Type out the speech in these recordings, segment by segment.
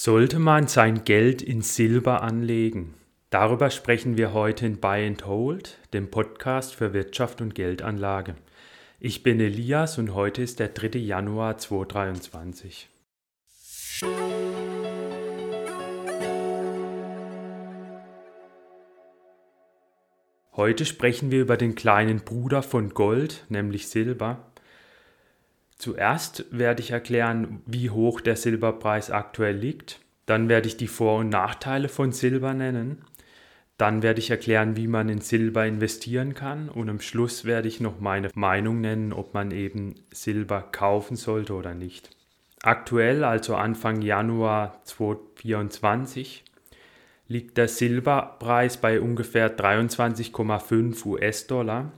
Sollte man sein Geld in Silber anlegen? Darüber sprechen wir heute in Buy and Hold, dem Podcast für Wirtschaft und Geldanlage. Ich bin Elias und heute ist der 3. Januar 2023. Heute sprechen wir über den kleinen Bruder von Gold, nämlich Silber. Zuerst werde ich erklären, wie hoch der Silberpreis aktuell liegt. Dann werde ich die Vor- und Nachteile von Silber nennen. Dann werde ich erklären, wie man in Silber investieren kann. Und am Schluss werde ich noch meine Meinung nennen, ob man eben Silber kaufen sollte oder nicht. Aktuell, also Anfang Januar 2024, liegt der Silberpreis bei ungefähr 23,5 US-Dollar.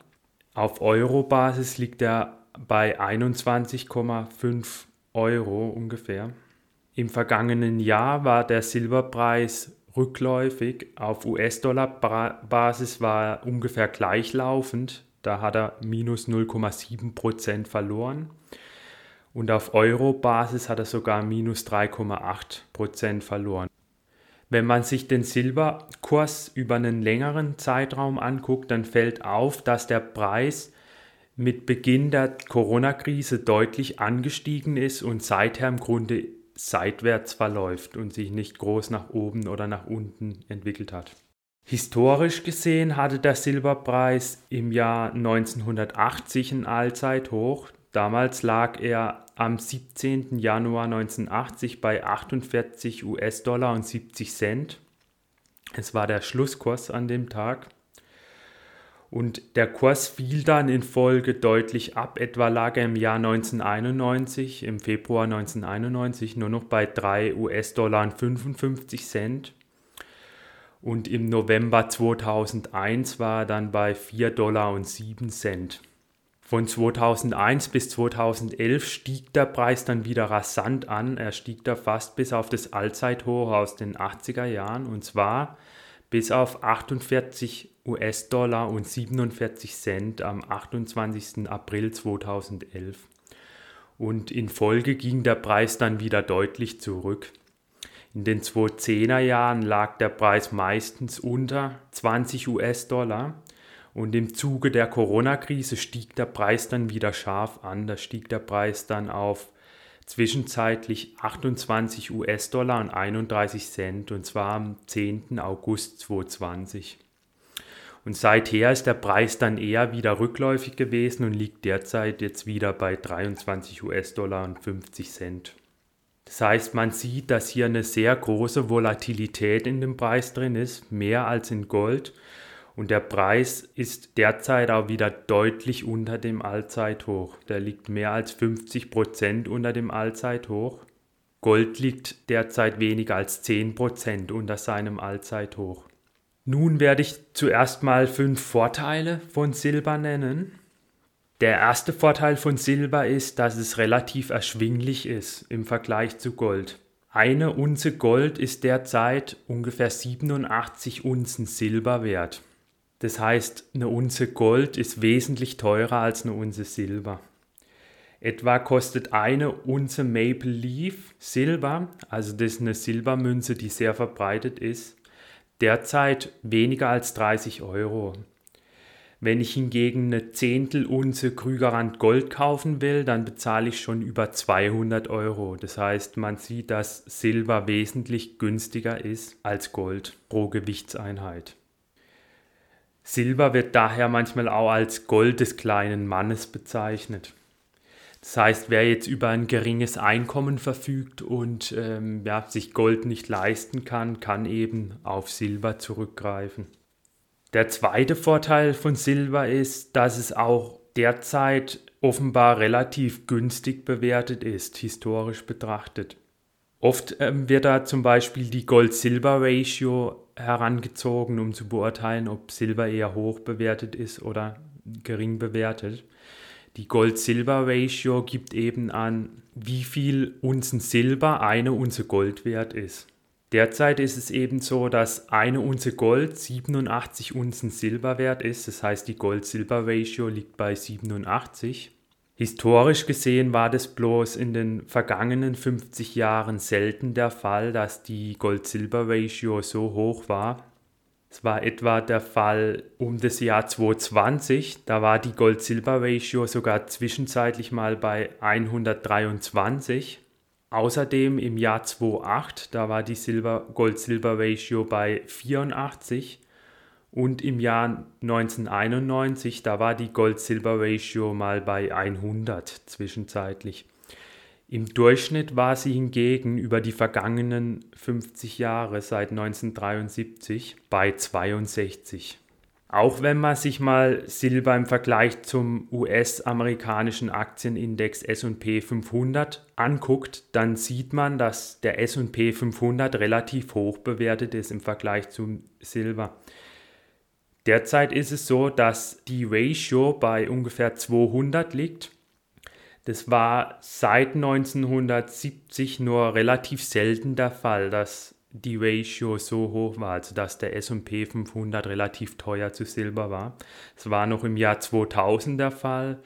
Auf Euro-Basis liegt er bei 21,5 Euro ungefähr. Im vergangenen Jahr war der Silberpreis rückläufig. Auf US-Dollar-Basis war er ungefähr gleichlaufend. Da hat er minus 0,7% verloren. Und auf Euro-Basis hat er sogar minus 3,8% verloren. Wenn man sich den Silberkurs über einen längeren Zeitraum anguckt, dann fällt auf, dass der Preis mit Beginn der Corona-Krise deutlich angestiegen ist und seither im Grunde seitwärts verläuft und sich nicht groß nach oben oder nach unten entwickelt hat. Historisch gesehen hatte der Silberpreis im Jahr 1980 ein Allzeithoch. Damals lag er am 17. Januar 1980 bei 48 US-Dollar und 70 Cent. Es war der Schlusskurs an dem Tag. Und der Kurs fiel dann in Folge deutlich ab. Etwa lag er im Jahr 1991, im Februar 1991, nur noch bei 3 US-Dollar und 55 Cent. Und im November 2001 war er dann bei 4 Dollar und 7 Cent. Von 2001 bis 2011 stieg der Preis dann wieder rasant an. Er stieg da fast bis auf das Allzeithoch aus den 80er Jahren und zwar bis auf 48 US-Dollar und 47 Cent am 28. April 2011. Und in Folge ging der Preis dann wieder deutlich zurück. In den 2010er Jahren lag der Preis meistens unter 20 US-Dollar und im Zuge der Corona-Krise stieg der Preis dann wieder scharf an. Da stieg der Preis dann auf zwischenzeitlich 28 US-Dollar und 31 Cent und zwar am 10. August 2020. Und seither ist der Preis dann eher wieder rückläufig gewesen und liegt derzeit jetzt wieder bei 23 US-Dollar und 50 Cent. Das heißt, man sieht, dass hier eine sehr große Volatilität in dem Preis drin ist, mehr als in Gold. Und der Preis ist derzeit auch wieder deutlich unter dem Allzeithoch. Der liegt mehr als 50 Prozent unter dem Allzeithoch. Gold liegt derzeit weniger als 10 Prozent unter seinem Allzeithoch. Nun werde ich zuerst mal fünf Vorteile von Silber nennen. Der erste Vorteil von Silber ist, dass es relativ erschwinglich ist im Vergleich zu Gold. Eine Unze Gold ist derzeit ungefähr 87 Unzen Silber wert. Das heißt, eine Unze Gold ist wesentlich teurer als eine Unze Silber. Etwa kostet eine Unze Maple Leaf Silber, also das ist eine Silbermünze, die sehr verbreitet ist, derzeit weniger als 30 Euro. Wenn ich hingegen eine Zehntelunze Krügerrand Gold kaufen will, dann bezahle ich schon über 200 Euro. Das heißt, man sieht, dass Silber wesentlich günstiger ist als Gold pro Gewichtseinheit. Silber wird daher manchmal auch als Gold des kleinen Mannes bezeichnet. Das heißt, wer jetzt über ein geringes Einkommen verfügt und ähm, ja, sich Gold nicht leisten kann, kann eben auf Silber zurückgreifen. Der zweite Vorteil von Silber ist, dass es auch derzeit offenbar relativ günstig bewertet ist, historisch betrachtet. Oft ähm, wird da zum Beispiel die Gold-Silber-Ratio herangezogen, um zu beurteilen, ob Silber eher hoch bewertet ist oder gering bewertet. Die Gold-Silber-Ratio gibt eben an, wie viel Unzen Silber eine Unze Gold wert ist. Derzeit ist es eben so, dass eine Unze Gold 87 Unzen Silber wert ist. Das heißt, die Gold-Silber-Ratio liegt bei 87. Historisch gesehen war das bloß in den vergangenen 50 Jahren selten der Fall, dass die Gold-Silber-Ratio so hoch war. Es war etwa der Fall um das Jahr 2020, da war die Gold-Silber-Ratio sogar zwischenzeitlich mal bei 123. Außerdem im Jahr 2008, da war die Gold-Silber-Ratio bei 84 und im Jahr 1991, da war die Gold-Silber-Ratio mal bei 100 zwischenzeitlich. Im Durchschnitt war sie hingegen über die vergangenen 50 Jahre seit 1973 bei 62. Auch wenn man sich mal Silber im Vergleich zum US-amerikanischen Aktienindex SP 500 anguckt, dann sieht man, dass der SP 500 relativ hoch bewertet ist im Vergleich zum Silber. Derzeit ist es so, dass die Ratio bei ungefähr 200 liegt. Das war seit 1970 nur relativ selten der Fall, dass die Ratio so hoch war, also dass der S&P 500 relativ teuer zu Silber war. Es war noch im Jahr 2000 der Fall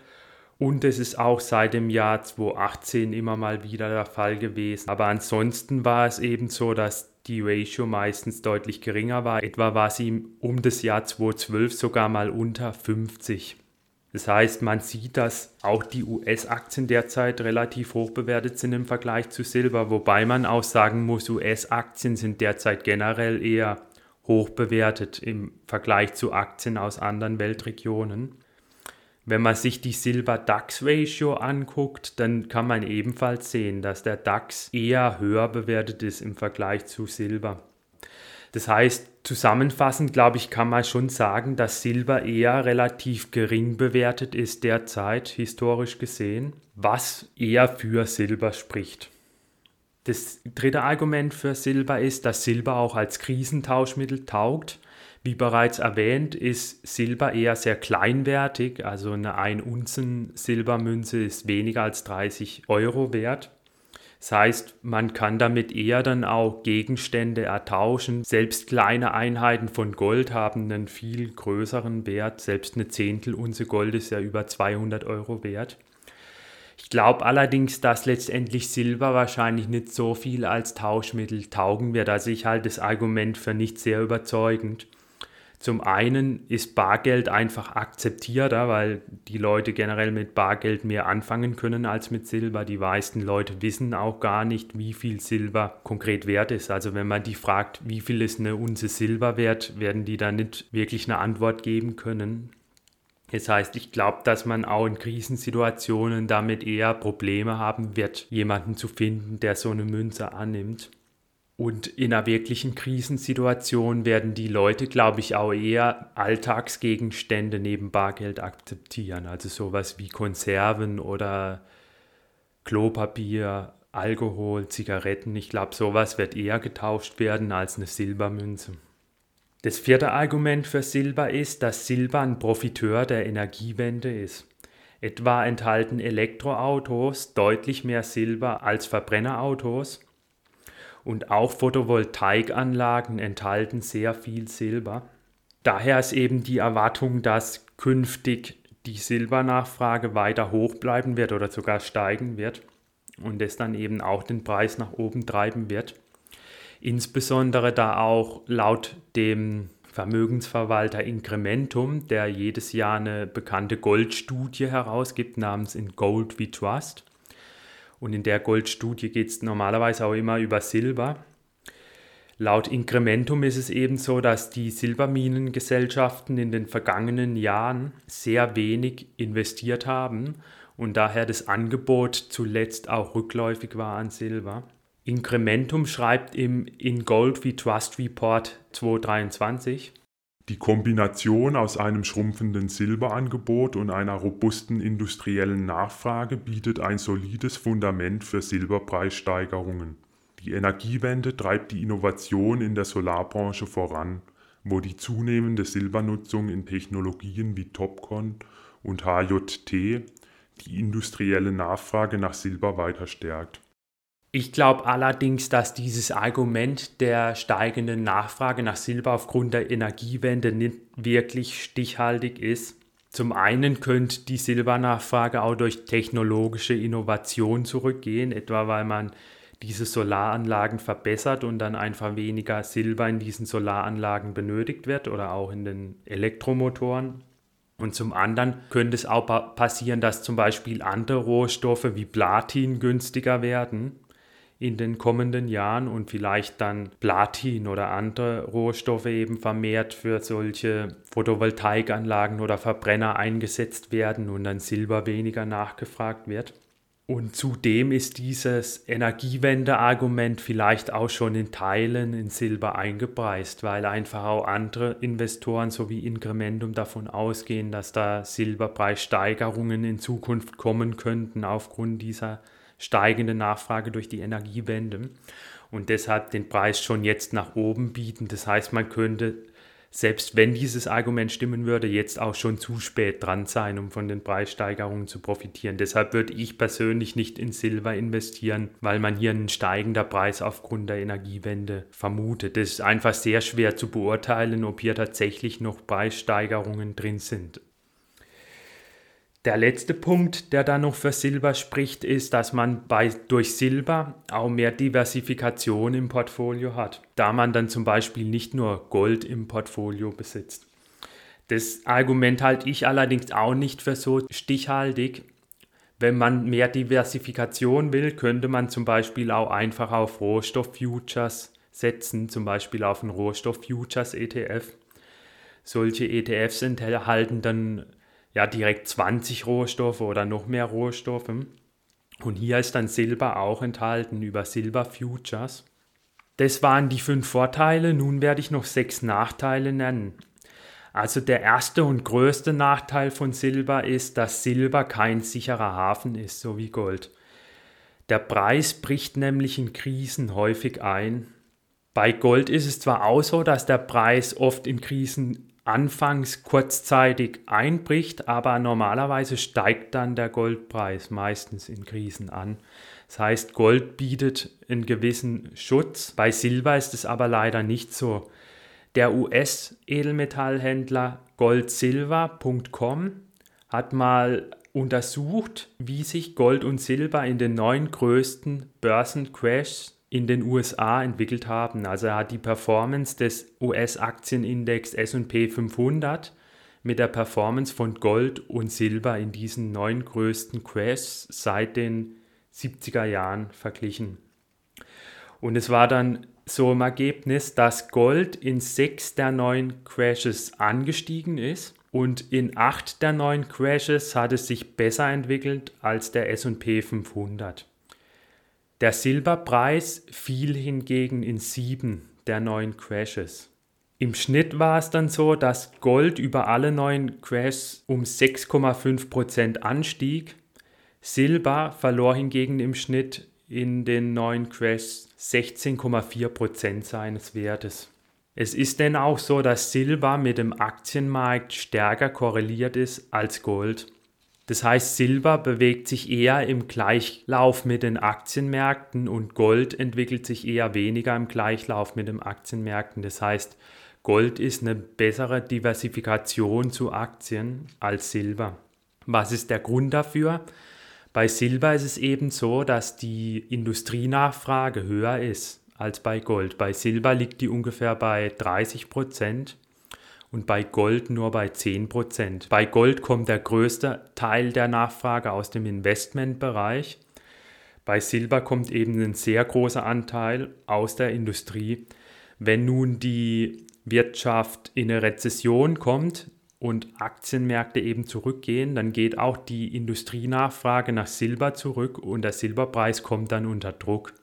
und es ist auch seit dem Jahr 2018 immer mal wieder der Fall gewesen. Aber ansonsten war es eben so, dass die Ratio meistens deutlich geringer war. Etwa war sie um das Jahr 2012 sogar mal unter 50. Das heißt, man sieht, dass auch die US-Aktien derzeit relativ hoch bewertet sind im Vergleich zu Silber, wobei man auch sagen muss, US-Aktien sind derzeit generell eher hoch bewertet im Vergleich zu Aktien aus anderen Weltregionen. Wenn man sich die Silber-DAX-Ratio anguckt, dann kann man ebenfalls sehen, dass der DAX eher höher bewertet ist im Vergleich zu Silber. Das heißt, zusammenfassend, glaube ich, kann man schon sagen, dass Silber eher relativ gering bewertet ist derzeit, historisch gesehen, was eher für Silber spricht. Das dritte Argument für Silber ist, dass Silber auch als Krisentauschmittel taugt. Wie bereits erwähnt, ist Silber eher sehr kleinwertig, also eine 1 Unzen Silbermünze ist weniger als 30 Euro wert. Das heißt, man kann damit eher dann auch Gegenstände ertauschen. Selbst kleine Einheiten von Gold haben einen viel größeren Wert. Selbst eine Zehntelunze Gold ist ja über 200 Euro wert. Ich glaube allerdings, dass letztendlich Silber wahrscheinlich nicht so viel als Tauschmittel taugen wird. Also ich halte das Argument für nicht sehr überzeugend. Zum einen ist Bargeld einfach akzeptierter, weil die Leute generell mit Bargeld mehr anfangen können als mit Silber. Die meisten Leute wissen auch gar nicht, wie viel Silber konkret wert ist. Also wenn man die fragt, wie viel ist eine Unze Silber wert, werden die da nicht wirklich eine Antwort geben können. Das heißt, ich glaube, dass man auch in Krisensituationen damit eher Probleme haben wird, jemanden zu finden, der so eine Münze annimmt. Und in einer wirklichen Krisensituation werden die Leute, glaube ich, auch eher Alltagsgegenstände neben Bargeld akzeptieren. Also sowas wie Konserven oder Klopapier, Alkohol, Zigaretten. Ich glaube, sowas wird eher getauscht werden als eine Silbermünze. Das vierte Argument für Silber ist, dass Silber ein Profiteur der Energiewende ist. Etwa enthalten Elektroautos deutlich mehr Silber als Verbrennerautos und auch Photovoltaikanlagen enthalten sehr viel Silber. Daher ist eben die Erwartung, dass künftig die Silbernachfrage weiter hoch bleiben wird oder sogar steigen wird und es dann eben auch den Preis nach oben treiben wird. Insbesondere da auch laut dem Vermögensverwalter Incrementum, der jedes Jahr eine bekannte Goldstudie herausgibt namens In Gold We Trust, und in der Goldstudie geht es normalerweise auch immer über Silber. Laut Incrementum ist es eben so, dass die Silberminengesellschaften in den vergangenen Jahren sehr wenig investiert haben und daher das Angebot zuletzt auch rückläufig war an Silber. Incrementum schreibt im In Gold We Trust Report 2023, die Kombination aus einem schrumpfenden Silberangebot und einer robusten industriellen Nachfrage bietet ein solides Fundament für Silberpreissteigerungen. Die Energiewende treibt die Innovation in der Solarbranche voran, wo die zunehmende Silbernutzung in Technologien wie Topcon und HJT die industrielle Nachfrage nach Silber weiter stärkt. Ich glaube allerdings, dass dieses Argument der steigenden Nachfrage nach Silber aufgrund der Energiewende nicht wirklich stichhaltig ist. Zum einen könnte die Silbernachfrage auch durch technologische Innovation zurückgehen, etwa weil man diese Solaranlagen verbessert und dann einfach weniger Silber in diesen Solaranlagen benötigt wird oder auch in den Elektromotoren. Und zum anderen könnte es auch passieren, dass zum Beispiel andere Rohstoffe wie Platin günstiger werden in den kommenden Jahren und vielleicht dann Platin oder andere Rohstoffe eben vermehrt für solche Photovoltaikanlagen oder Verbrenner eingesetzt werden und dann Silber weniger nachgefragt wird. Und zudem ist dieses Energiewende-Argument vielleicht auch schon in Teilen in Silber eingepreist, weil einfach auch andere Investoren sowie Incrementum davon ausgehen, dass da Silberpreissteigerungen in Zukunft kommen könnten aufgrund dieser steigende Nachfrage durch die Energiewende und deshalb den Preis schon jetzt nach oben bieten. Das heißt, man könnte, selbst wenn dieses Argument stimmen würde, jetzt auch schon zu spät dran sein, um von den Preissteigerungen zu profitieren. Deshalb würde ich persönlich nicht in Silber investieren, weil man hier einen steigender Preis aufgrund der Energiewende vermutet. Es ist einfach sehr schwer zu beurteilen, ob hier tatsächlich noch Preissteigerungen drin sind. Der letzte Punkt, der da noch für Silber spricht, ist, dass man bei, durch Silber auch mehr Diversifikation im Portfolio hat, da man dann zum Beispiel nicht nur Gold im Portfolio besitzt. Das Argument halte ich allerdings auch nicht für so stichhaltig. Wenn man mehr Diversifikation will, könnte man zum Beispiel auch einfach auf Rohstofffutures setzen, zum Beispiel auf einen Rohstofffutures-ETF. Solche ETFs enthalten dann ja direkt 20 Rohstoffe oder noch mehr Rohstoffe. Und hier ist dann Silber auch enthalten über Silber Futures. Das waren die fünf Vorteile, nun werde ich noch sechs Nachteile nennen. Also der erste und größte Nachteil von Silber ist, dass Silber kein sicherer Hafen ist, so wie Gold. Der Preis bricht nämlich in Krisen häufig ein. Bei Gold ist es zwar auch so, dass der Preis oft in Krisen anfangs kurzzeitig einbricht, aber normalerweise steigt dann der Goldpreis meistens in Krisen an. Das heißt, Gold bietet einen gewissen Schutz. Bei Silber ist es aber leider nicht so. Der US-Edelmetallhändler goldsilver.com hat mal untersucht, wie sich Gold und Silber in den neun größten Börsencrashs in den USA entwickelt haben. Also er hat die Performance des US-Aktienindex SP 500 mit der Performance von Gold und Silber in diesen neun größten Crashs seit den 70er Jahren verglichen. Und es war dann so im Ergebnis, dass Gold in sechs der neun Crashes angestiegen ist und in acht der neun Crashes hat es sich besser entwickelt als der SP 500. Der Silberpreis fiel hingegen in sieben der neun Crashes. Im Schnitt war es dann so, dass Gold über alle neun Crashs um 6,5% anstieg. Silber verlor hingegen im Schnitt in den neun Crashs 16,4% seines Wertes. Es ist denn auch so, dass Silber mit dem Aktienmarkt stärker korreliert ist als Gold. Das heißt, Silber bewegt sich eher im Gleichlauf mit den Aktienmärkten und Gold entwickelt sich eher weniger im Gleichlauf mit den Aktienmärkten. Das heißt, Gold ist eine bessere Diversifikation zu Aktien als Silber. Was ist der Grund dafür? Bei Silber ist es eben so, dass die Industrienachfrage höher ist als bei Gold. Bei Silber liegt die ungefähr bei 30 Prozent und bei Gold nur bei 10%. Bei Gold kommt der größte Teil der Nachfrage aus dem Investmentbereich. Bei Silber kommt eben ein sehr großer Anteil aus der Industrie. Wenn nun die Wirtschaft in eine Rezession kommt und Aktienmärkte eben zurückgehen, dann geht auch die Industrienachfrage nach Silber zurück und der Silberpreis kommt dann unter Druck.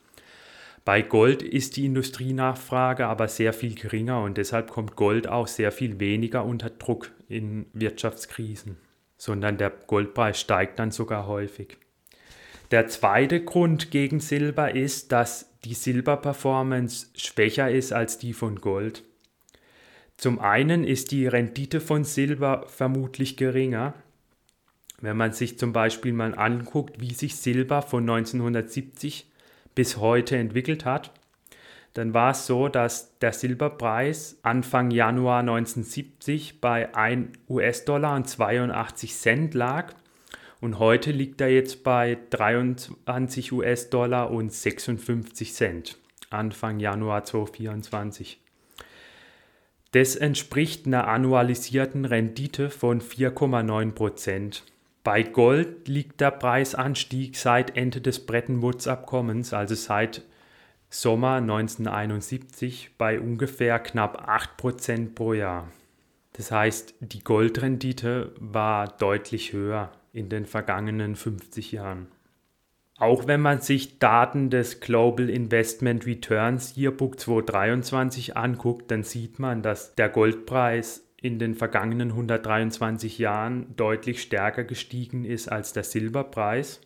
Bei Gold ist die Industrienachfrage aber sehr viel geringer und deshalb kommt Gold auch sehr viel weniger unter Druck in Wirtschaftskrisen, sondern der Goldpreis steigt dann sogar häufig. Der zweite Grund gegen Silber ist, dass die Silberperformance schwächer ist als die von Gold. Zum einen ist die Rendite von Silber vermutlich geringer. Wenn man sich zum Beispiel mal anguckt, wie sich Silber von 1970 bis heute entwickelt hat, dann war es so, dass der Silberpreis Anfang Januar 1970 bei 1 US-Dollar und 82 Cent lag und heute liegt er jetzt bei 23 US-Dollar und 56 Cent Anfang Januar 2024. Das entspricht einer annualisierten Rendite von 4,9 Prozent. Bei Gold liegt der Preisanstieg seit Ende des Bretton Woods-Abkommens, also seit Sommer 1971, bei ungefähr knapp 8 Prozent pro Jahr. Das heißt, die Goldrendite war deutlich höher in den vergangenen 50 Jahren. Auch wenn man sich Daten des Global Investment Returns Yearbook 2023 anguckt, dann sieht man, dass der Goldpreis in den vergangenen 123 Jahren deutlich stärker gestiegen ist als der Silberpreis.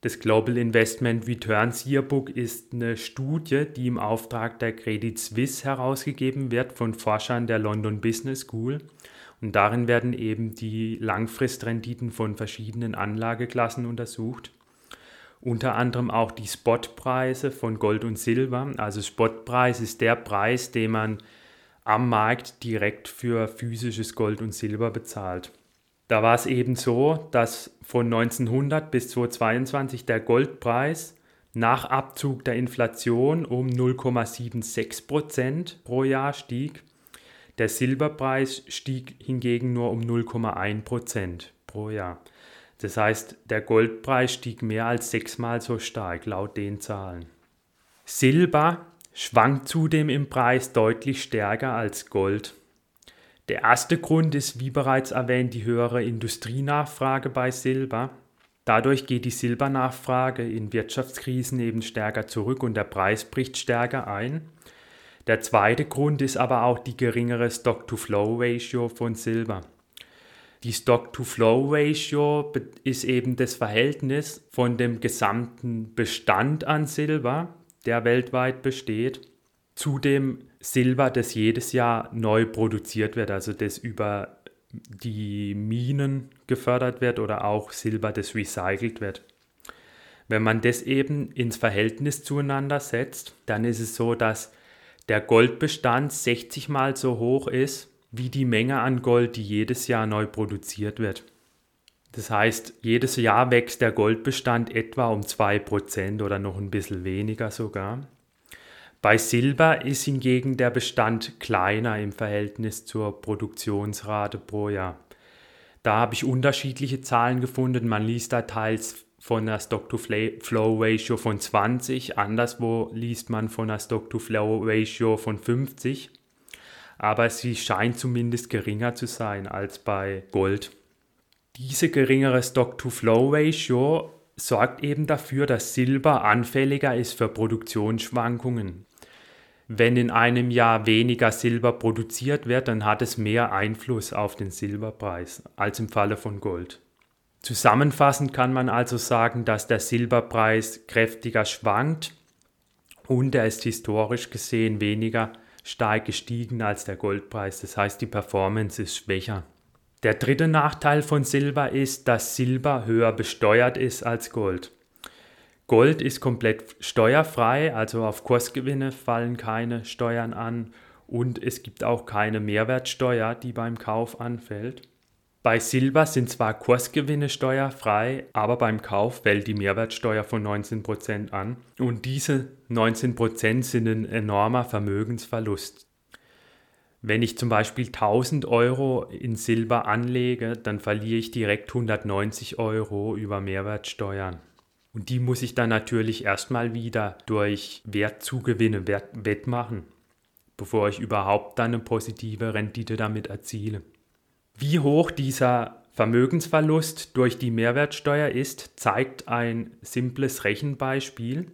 Das Global Investment Returns Yearbook ist eine Studie, die im Auftrag der Credit Suisse herausgegeben wird von Forschern der London Business School. Und darin werden eben die Langfristrenditen von verschiedenen Anlageklassen untersucht unter anderem auch die Spotpreise von Gold und Silber. Also Spotpreis ist der Preis, den man am Markt direkt für physisches Gold und Silber bezahlt. Da war es eben so, dass von 1900 bis 2022 der Goldpreis nach Abzug der Inflation um 0,76 Prozent pro Jahr stieg. Der Silberpreis stieg hingegen nur um 0,1 Prozent pro Jahr. Das heißt, der Goldpreis stieg mehr als sechsmal so stark laut den Zahlen. Silber schwankt zudem im Preis deutlich stärker als Gold. Der erste Grund ist, wie bereits erwähnt, die höhere Industrienachfrage bei Silber. Dadurch geht die Silbernachfrage in Wirtschaftskrisen eben stärker zurück und der Preis bricht stärker ein. Der zweite Grund ist aber auch die geringere Stock-to-Flow-Ratio von Silber. Die Stock-to-Flow-Ratio ist eben das Verhältnis von dem gesamten Bestand an Silber, der weltweit besteht, zu dem Silber, das jedes Jahr neu produziert wird, also das über die Minen gefördert wird oder auch Silber, das recycelt wird. Wenn man das eben ins Verhältnis zueinander setzt, dann ist es so, dass der Goldbestand 60 mal so hoch ist wie die Menge an Gold, die jedes Jahr neu produziert wird. Das heißt, jedes Jahr wächst der Goldbestand etwa um 2% oder noch ein bisschen weniger sogar. Bei Silber ist hingegen der Bestand kleiner im Verhältnis zur Produktionsrate pro Jahr. Da habe ich unterschiedliche Zahlen gefunden. Man liest da teils von einer Stock-to-Flow-Ratio von 20, anderswo liest man von einer Stock-to-Flow-Ratio von 50 aber sie scheint zumindest geringer zu sein als bei Gold. Diese geringere Stock-to-Flow-Ratio sorgt eben dafür, dass Silber anfälliger ist für Produktionsschwankungen. Wenn in einem Jahr weniger Silber produziert wird, dann hat es mehr Einfluss auf den Silberpreis als im Falle von Gold. Zusammenfassend kann man also sagen, dass der Silberpreis kräftiger schwankt und er ist historisch gesehen weniger stark gestiegen als der Goldpreis. Das heißt, die Performance ist schwächer. Der dritte Nachteil von Silber ist, dass Silber höher besteuert ist als Gold. Gold ist komplett steuerfrei, also auf Kursgewinne fallen keine Steuern an und es gibt auch keine Mehrwertsteuer, die beim Kauf anfällt. Bei Silber sind zwar Kursgewinne steuerfrei, aber beim Kauf fällt die Mehrwertsteuer von 19% an und diese 19% sind ein enormer Vermögensverlust. Wenn ich zum Beispiel 1000 Euro in Silber anlege, dann verliere ich direkt 190 Euro über Mehrwertsteuern. Und die muss ich dann natürlich erstmal wieder durch Wertzugewinne wettmachen, bevor ich überhaupt dann eine positive Rendite damit erziele. Wie hoch dieser Vermögensverlust durch die Mehrwertsteuer ist, zeigt ein simples Rechenbeispiel.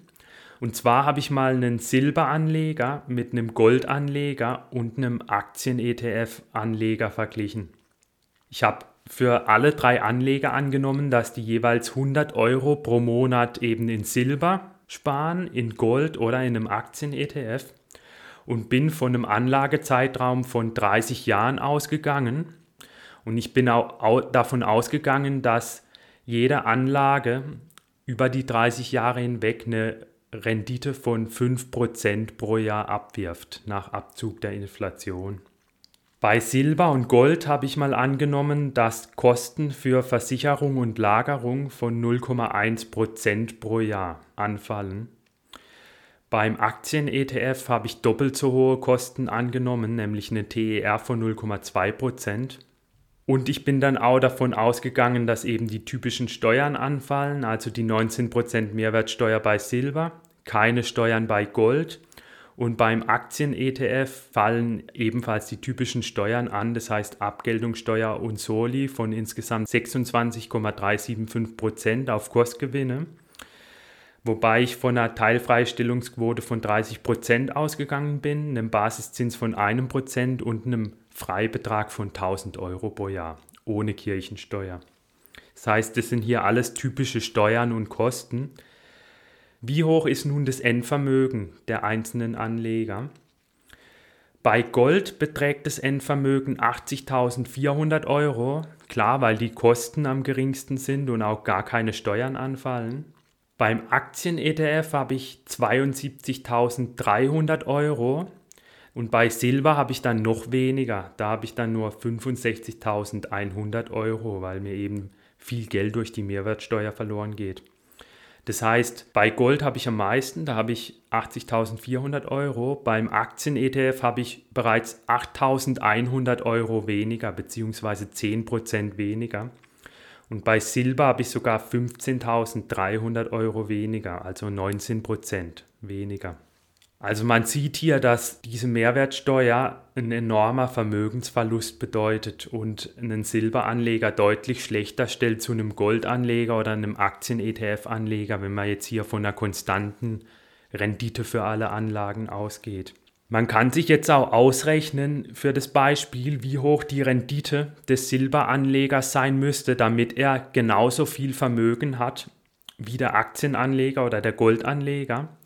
Und zwar habe ich mal einen Silberanleger mit einem Goldanleger und einem Aktien-ETF-Anleger verglichen. Ich habe für alle drei Anleger angenommen, dass die jeweils 100 Euro pro Monat eben in Silber sparen, in Gold oder in einem Aktien-ETF und bin von einem Anlagezeitraum von 30 Jahren ausgegangen und ich bin auch davon ausgegangen, dass jede Anlage über die 30 Jahre hinweg eine Rendite von 5% pro Jahr abwirft nach Abzug der Inflation. Bei Silber und Gold habe ich mal angenommen, dass Kosten für Versicherung und Lagerung von 0,1% pro Jahr anfallen. Beim Aktien-ETF habe ich doppelt so hohe Kosten angenommen, nämlich eine TER von 0,2%. Und ich bin dann auch davon ausgegangen, dass eben die typischen Steuern anfallen, also die 19% Mehrwertsteuer bei Silber, keine Steuern bei Gold. Und beim Aktien-ETF fallen ebenfalls die typischen Steuern an, das heißt Abgeltungssteuer und Soli von insgesamt 26,375 Prozent auf Kursgewinne, wobei ich von einer Teilfreistellungsquote von 30 Prozent ausgegangen bin, einem Basiszins von einem Prozent und einem Freibetrag von 1000 Euro pro Jahr ohne Kirchensteuer. Das heißt, das sind hier alles typische Steuern und Kosten. Wie hoch ist nun das Endvermögen der einzelnen Anleger? Bei Gold beträgt das Endvermögen 80.400 Euro, klar, weil die Kosten am geringsten sind und auch gar keine Steuern anfallen. Beim Aktien-ETF habe ich 72.300 Euro und bei Silber habe ich dann noch weniger. Da habe ich dann nur 65.100 Euro, weil mir eben viel Geld durch die Mehrwertsteuer verloren geht. Das heißt, bei Gold habe ich am meisten, da habe ich 80.400 Euro. Beim Aktien-ETF habe ich bereits 8.100 Euro weniger, beziehungsweise 10% weniger. Und bei Silber habe ich sogar 15.300 Euro weniger, also 19% weniger. Also man sieht hier, dass diese Mehrwertsteuer ein enormer Vermögensverlust bedeutet und einen Silberanleger deutlich schlechter stellt zu einem Goldanleger oder einem Aktien-ETF-Anleger, wenn man jetzt hier von einer konstanten Rendite für alle Anlagen ausgeht. Man kann sich jetzt auch ausrechnen für das Beispiel, wie hoch die Rendite des Silberanlegers sein müsste, damit er genauso viel Vermögen hat wie der Aktienanleger oder der Goldanleger.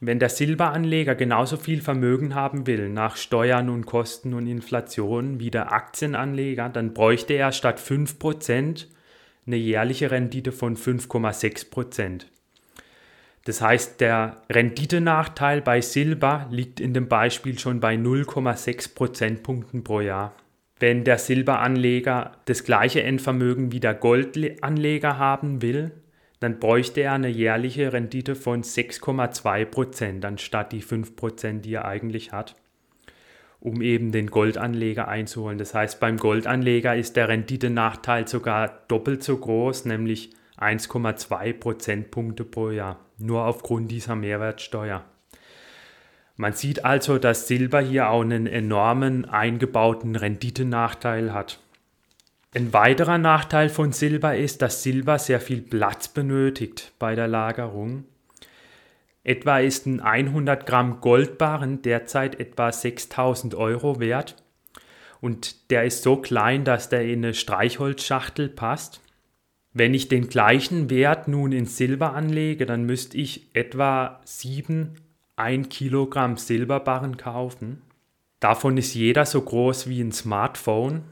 Wenn der Silberanleger genauso viel Vermögen haben will nach Steuern und Kosten und Inflation wie der Aktienanleger, dann bräuchte er statt 5% eine jährliche Rendite von 5,6%. Das heißt, der Renditenachteil bei Silber liegt in dem Beispiel schon bei 0,6 Prozentpunkten pro Jahr. Wenn der Silberanleger das gleiche Endvermögen wie der Goldanleger haben will, dann bräuchte er eine jährliche Rendite von 6,2 Prozent anstatt die 5 Prozent, die er eigentlich hat, um eben den Goldanleger einzuholen. Das heißt, beim Goldanleger ist der Renditenachteil sogar doppelt so groß, nämlich 1,2 Prozentpunkte pro Jahr, nur aufgrund dieser Mehrwertsteuer. Man sieht also, dass Silber hier auch einen enormen eingebauten Renditenachteil hat. Ein weiterer Nachteil von Silber ist, dass Silber sehr viel Platz benötigt bei der Lagerung. Etwa ist ein 100 Gramm Goldbarren derzeit etwa 6000 Euro wert und der ist so klein, dass der in eine Streichholzschachtel passt. Wenn ich den gleichen Wert nun in Silber anlege, dann müsste ich etwa 7 1 Kilogramm Silberbarren kaufen. Davon ist jeder so groß wie ein Smartphone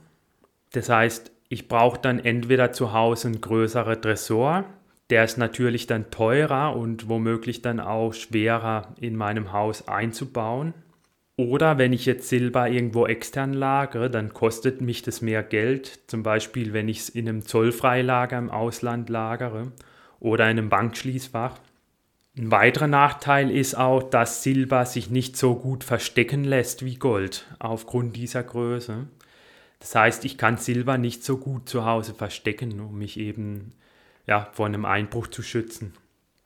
das heißt, ich brauche dann entweder zu Hause einen größeren Tresor, der ist natürlich dann teurer und womöglich dann auch schwerer in meinem Haus einzubauen. Oder wenn ich jetzt Silber irgendwo extern lagere, dann kostet mich das mehr Geld. Zum Beispiel, wenn ich es in einem Zollfreilager im Ausland lagere oder in einem Bankschließfach. Ein weiterer Nachteil ist auch, dass Silber sich nicht so gut verstecken lässt wie Gold aufgrund dieser Größe. Das heißt, ich kann Silber nicht so gut zu Hause verstecken, um mich eben ja, vor einem Einbruch zu schützen.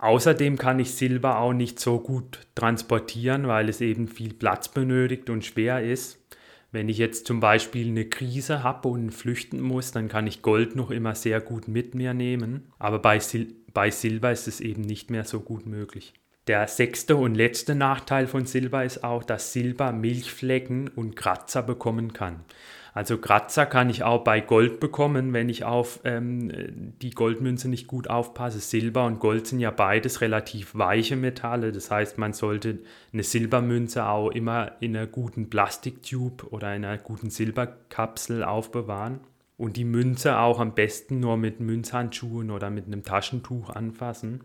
Außerdem kann ich Silber auch nicht so gut transportieren, weil es eben viel Platz benötigt und schwer ist. Wenn ich jetzt zum Beispiel eine Krise habe und flüchten muss, dann kann ich Gold noch immer sehr gut mit mir nehmen. Aber bei, Sil bei Silber ist es eben nicht mehr so gut möglich. Der sechste und letzte Nachteil von Silber ist auch, dass Silber Milchflecken und Kratzer bekommen kann. Also Kratzer kann ich auch bei Gold bekommen, wenn ich auf ähm, die Goldmünze nicht gut aufpasse. Silber und Gold sind ja beides relativ weiche Metalle. Das heißt, man sollte eine Silbermünze auch immer in einer guten Plastiktube oder in einer guten Silberkapsel aufbewahren. Und die Münze auch am besten nur mit Münzhandschuhen oder mit einem Taschentuch anfassen.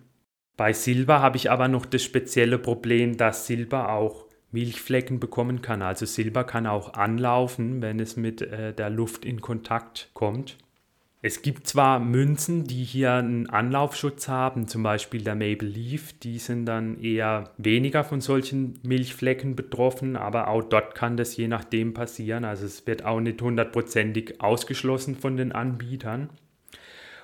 Bei Silber habe ich aber noch das spezielle Problem, dass Silber auch Milchflecken bekommen kann. Also Silber kann auch anlaufen, wenn es mit äh, der Luft in Kontakt kommt. Es gibt zwar Münzen, die hier einen Anlaufschutz haben, zum Beispiel der Maple Leaf, die sind dann eher weniger von solchen Milchflecken betroffen, aber auch dort kann das je nachdem passieren. Also es wird auch nicht hundertprozentig ausgeschlossen von den Anbietern.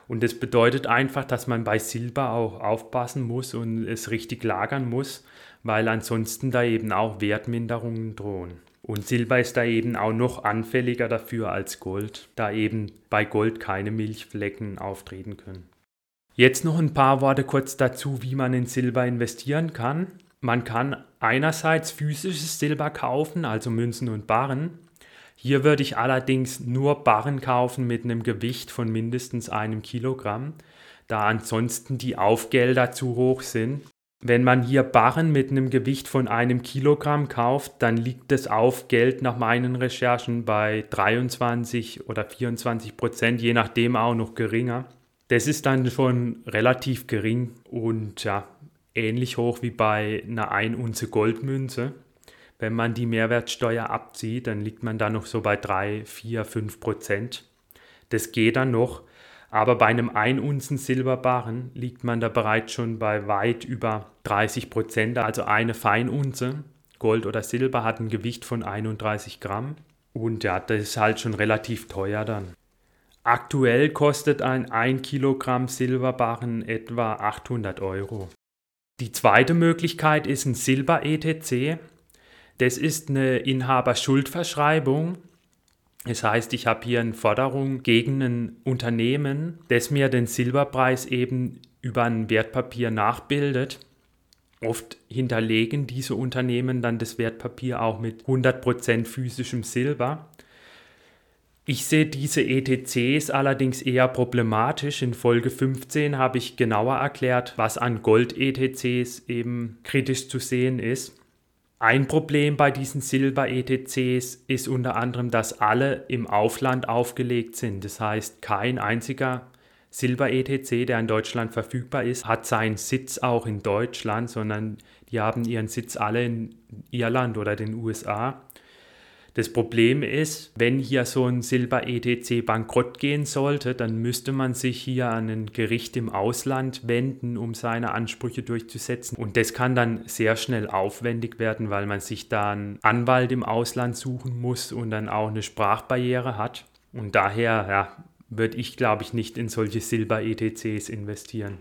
Und das bedeutet einfach, dass man bei Silber auch aufpassen muss und es richtig lagern muss, weil ansonsten da eben auch Wertminderungen drohen. Und Silber ist da eben auch noch anfälliger dafür als Gold, da eben bei Gold keine Milchflecken auftreten können. Jetzt noch ein paar Worte kurz dazu, wie man in Silber investieren kann. Man kann einerseits physisches Silber kaufen, also Münzen und Barren, hier würde ich allerdings nur Barren kaufen mit einem Gewicht von mindestens einem Kilogramm, da ansonsten die Aufgelder zu hoch sind. Wenn man hier Barren mit einem Gewicht von einem Kilogramm kauft, dann liegt das Aufgeld nach meinen Recherchen bei 23 oder 24 Prozent, je nachdem auch noch geringer. Das ist dann schon relativ gering und ja, ähnlich hoch wie bei einer 1 Unze Goldmünze. Wenn man die Mehrwertsteuer abzieht, dann liegt man da noch so bei 3, 4, 5 Prozent. Das geht dann noch. Aber bei einem 1 Unzen Silberbarren liegt man da bereits schon bei weit über 30 Prozent. Also eine Feinunze Gold oder Silber hat ein Gewicht von 31 Gramm. Und ja, das ist halt schon relativ teuer dann. Aktuell kostet ein 1 Kilogramm Silberbarren etwa 800 Euro. Die zweite Möglichkeit ist ein Silber-ETC. Das ist eine Inhaberschuldverschreibung. Das heißt, ich habe hier eine Forderung gegen ein Unternehmen, das mir den Silberpreis eben über ein Wertpapier nachbildet. Oft hinterlegen diese Unternehmen dann das Wertpapier auch mit 100% physischem Silber. Ich sehe diese ETCs allerdings eher problematisch. In Folge 15 habe ich genauer erklärt, was an Gold-ETCs eben kritisch zu sehen ist. Ein Problem bei diesen Silber-ETCs ist unter anderem, dass alle im Aufland aufgelegt sind. Das heißt, kein einziger Silber-ETC, der in Deutschland verfügbar ist, hat seinen Sitz auch in Deutschland, sondern die haben ihren Sitz alle in Irland oder den USA. Das Problem ist, wenn hier so ein Silber-ETC bankrott gehen sollte, dann müsste man sich hier an ein Gericht im Ausland wenden, um seine Ansprüche durchzusetzen. Und das kann dann sehr schnell aufwendig werden, weil man sich da einen Anwalt im Ausland suchen muss und dann auch eine Sprachbarriere hat. Und daher ja, würde ich, glaube ich, nicht in solche Silber-ETCs investieren.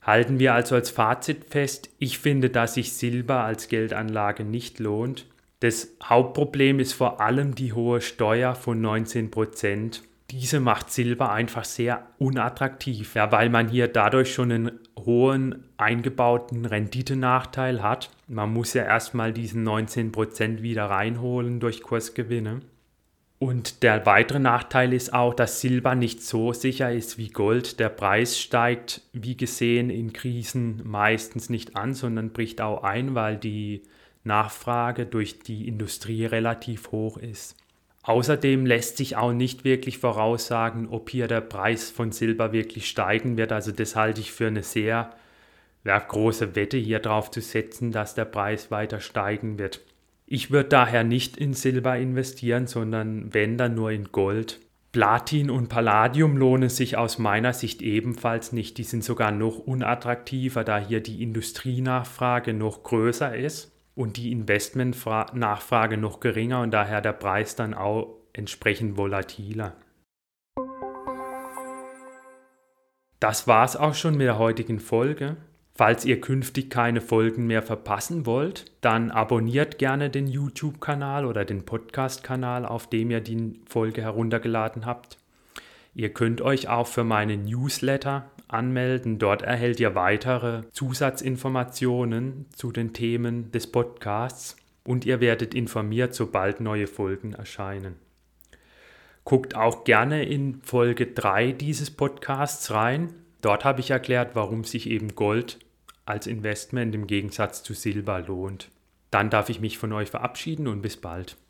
Halten wir also als Fazit fest, ich finde, dass sich Silber als Geldanlage nicht lohnt. Das Hauptproblem ist vor allem die hohe Steuer von 19 Prozent. Diese macht Silber einfach sehr unattraktiv, ja, weil man hier dadurch schon einen hohen eingebauten Renditenachteil hat. Man muss ja erstmal diesen 19 Prozent wieder reinholen durch Kursgewinne. Und der weitere Nachteil ist auch, dass Silber nicht so sicher ist wie Gold. Der Preis steigt, wie gesehen, in Krisen meistens nicht an, sondern bricht auch ein, weil die Nachfrage durch die Industrie relativ hoch ist. Außerdem lässt sich auch nicht wirklich voraussagen, ob hier der Preis von Silber wirklich steigen wird. Also das halte ich für eine sehr ja, große Wette hier drauf zu setzen, dass der Preis weiter steigen wird. Ich würde daher nicht in Silber investieren, sondern wenn dann nur in Gold. Platin und Palladium lohnen sich aus meiner Sicht ebenfalls nicht. Die sind sogar noch unattraktiver, da hier die Industrienachfrage noch größer ist und die Investmentnachfrage noch geringer und daher der Preis dann auch entsprechend volatiler. Das war's auch schon mit der heutigen Folge. Falls ihr künftig keine Folgen mehr verpassen wollt, dann abonniert gerne den YouTube-Kanal oder den Podcast-Kanal, auf dem ihr die Folge heruntergeladen habt. Ihr könnt euch auch für meinen Newsletter anmelden. Dort erhält ihr weitere Zusatzinformationen zu den Themen des Podcasts und ihr werdet informiert, sobald neue Folgen erscheinen. Guckt auch gerne in Folge 3 dieses Podcasts rein. Dort habe ich erklärt, warum sich eben Gold als Investment im Gegensatz zu Silber lohnt. Dann darf ich mich von euch verabschieden und bis bald.